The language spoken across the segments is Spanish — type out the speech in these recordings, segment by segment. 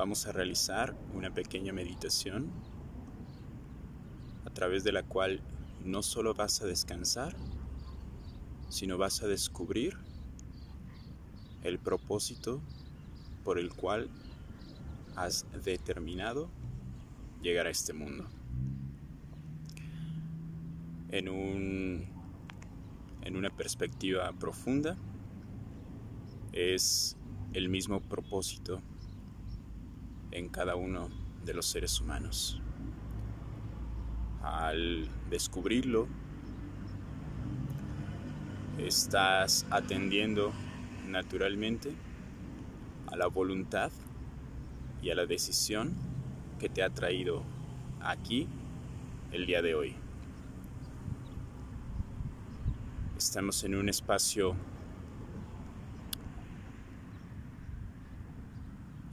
Vamos a realizar una pequeña meditación a través de la cual no solo vas a descansar, sino vas a descubrir el propósito por el cual has determinado llegar a este mundo. En, un, en una perspectiva profunda, es el mismo propósito en cada uno de los seres humanos. Al descubrirlo, estás atendiendo naturalmente a la voluntad y a la decisión que te ha traído aquí el día de hoy. Estamos en un espacio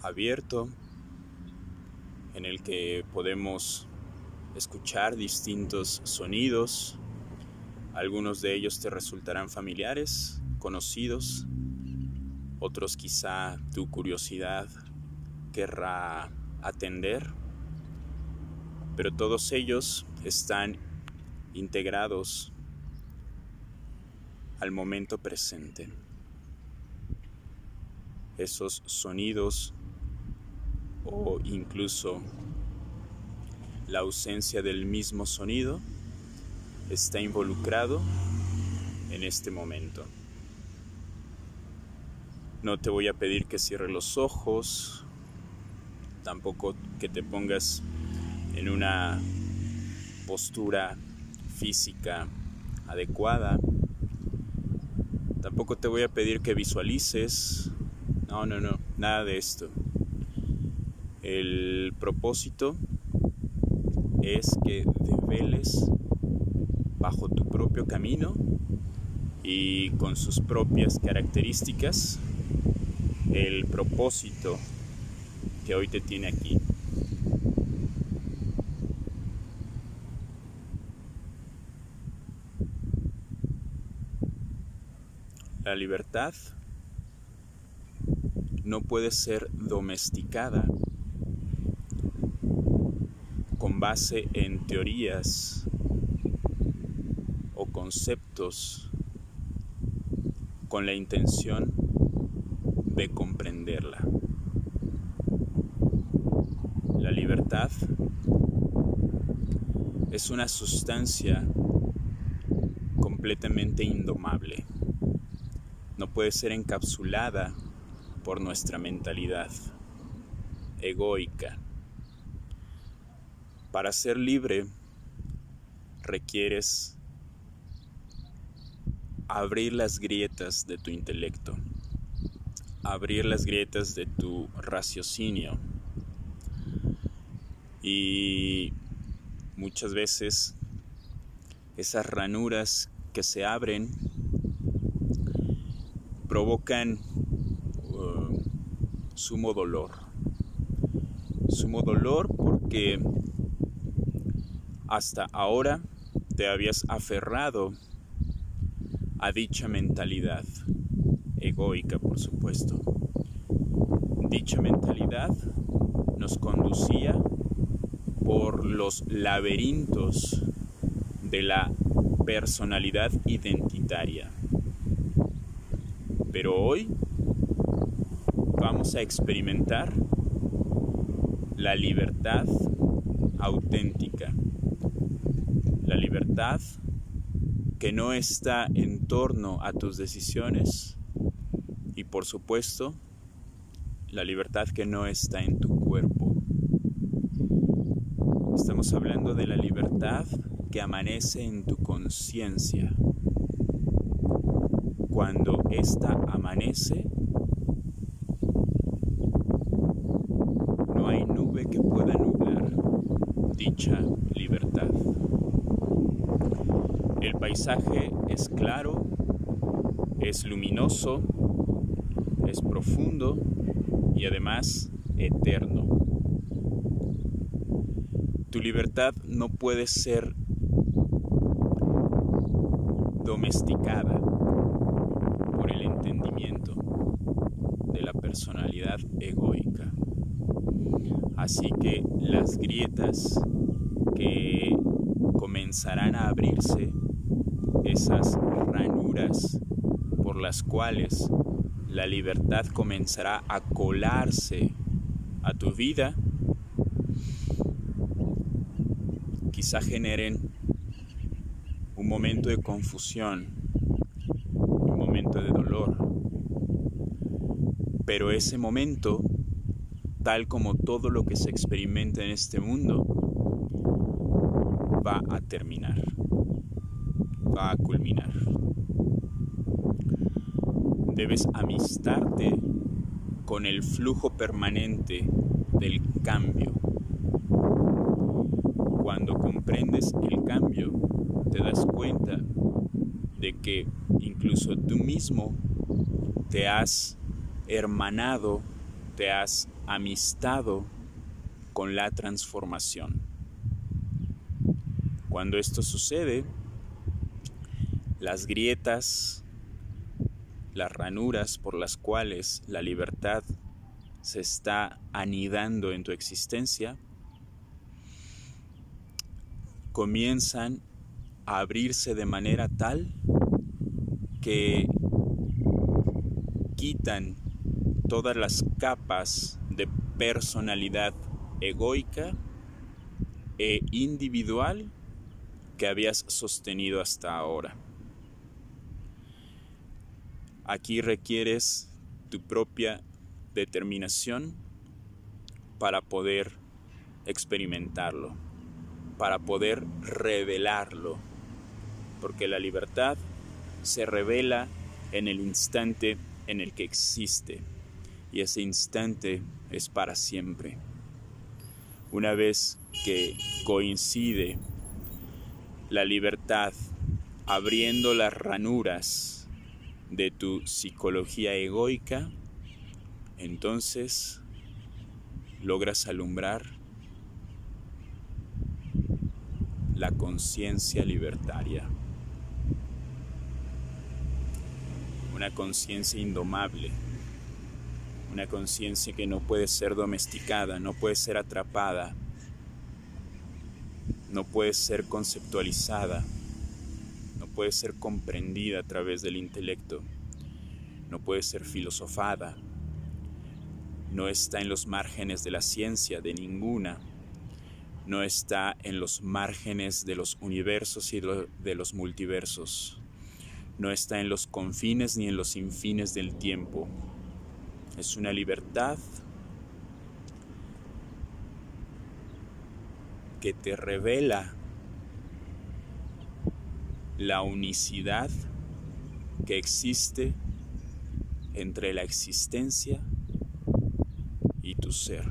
abierto en el que podemos escuchar distintos sonidos. Algunos de ellos te resultarán familiares, conocidos, otros quizá tu curiosidad querrá atender, pero todos ellos están integrados al momento presente. Esos sonidos o incluso la ausencia del mismo sonido está involucrado en este momento. No te voy a pedir que cierres los ojos, tampoco que te pongas en una postura física adecuada. Tampoco te voy a pedir que visualices. No, no, no, nada de esto. El propósito es que develes bajo tu propio camino y con sus propias características el propósito que hoy te tiene aquí. La libertad no puede ser domesticada con base en teorías o conceptos con la intención de comprenderla. La libertad es una sustancia completamente indomable. No puede ser encapsulada por nuestra mentalidad egoica para ser libre requieres abrir las grietas de tu intelecto, abrir las grietas de tu raciocinio. Y muchas veces esas ranuras que se abren provocan uh, sumo dolor. Sumo dolor porque hasta ahora te habías aferrado a dicha mentalidad, egoica por supuesto. Dicha mentalidad nos conducía por los laberintos de la personalidad identitaria. Pero hoy vamos a experimentar la libertad auténtica la libertad que no está en torno a tus decisiones y por supuesto la libertad que no está en tu cuerpo. Estamos hablando de la libertad que amanece en tu conciencia. Cuando ésta amanece, no hay nube que pueda nublar dicha libertad. El paisaje es claro, es luminoso, es profundo y además eterno. Tu libertad no puede ser domesticada por el entendimiento de la persona personalidad egoica. Así que las grietas que comenzarán a abrirse, esas ranuras por las cuales la libertad comenzará a colarse a tu vida, quizá generen un momento de confusión, un momento de dolor. Pero ese momento, tal como todo lo que se experimenta en este mundo, va a terminar, a culminar. Debes amistarte con el flujo permanente del cambio. Cuando comprendes el cambio, te das cuenta de que incluso tú mismo te has hermanado, te has amistado con la transformación. Cuando esto sucede, las grietas, las ranuras por las cuales la libertad se está anidando en tu existencia, comienzan a abrirse de manera tal que quitan todas las capas de personalidad egoica e individual que habías sostenido hasta ahora. Aquí requieres tu propia determinación para poder experimentarlo, para poder revelarlo porque la libertad se revela en el instante en el que existe, y ese instante es para siempre. Una vez que coincide la libertad abriendo las ranuras de tu psicología egoica, entonces logras alumbrar la conciencia libertaria. una conciencia indomable, una conciencia que no puede ser domesticada, no puede ser atrapada, no puede ser conceptualizada, puede ser comprendida a través del intelecto, no puede ser filosofada, no está en los márgenes de la ciencia, de ninguna, no está en los márgenes de los universos y de los multiversos no está en los confines ni en los infines del tiempo. Es una libertad que te revela la unicidad que existe entre la existencia y tu ser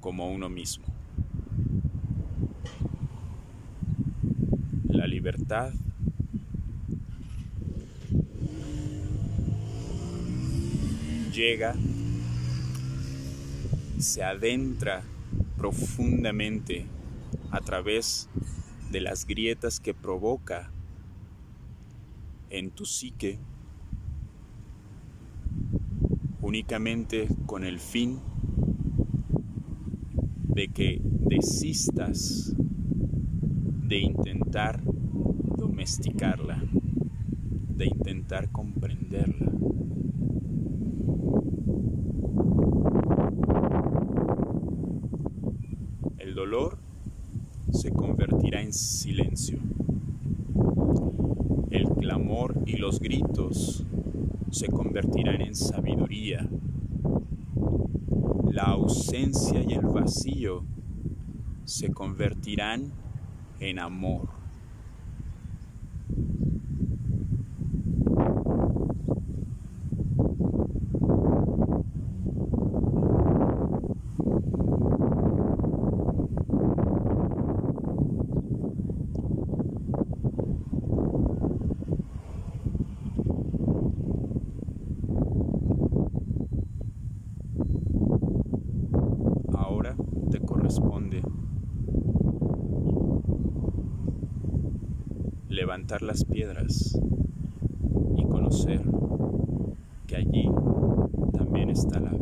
como uno mismo. La libertad llega, se adentra profundamente a través de las grietas que provoca en tu psique únicamente con el fin de que desistas de intentar domesticarla, de intentar comprenderla. dolor se convertirá en silencio. El clamor y los gritos se convertirán en sabiduría. La ausencia y el vacío se convertirán en amor. Levantar las piedras y conocer que allí también está la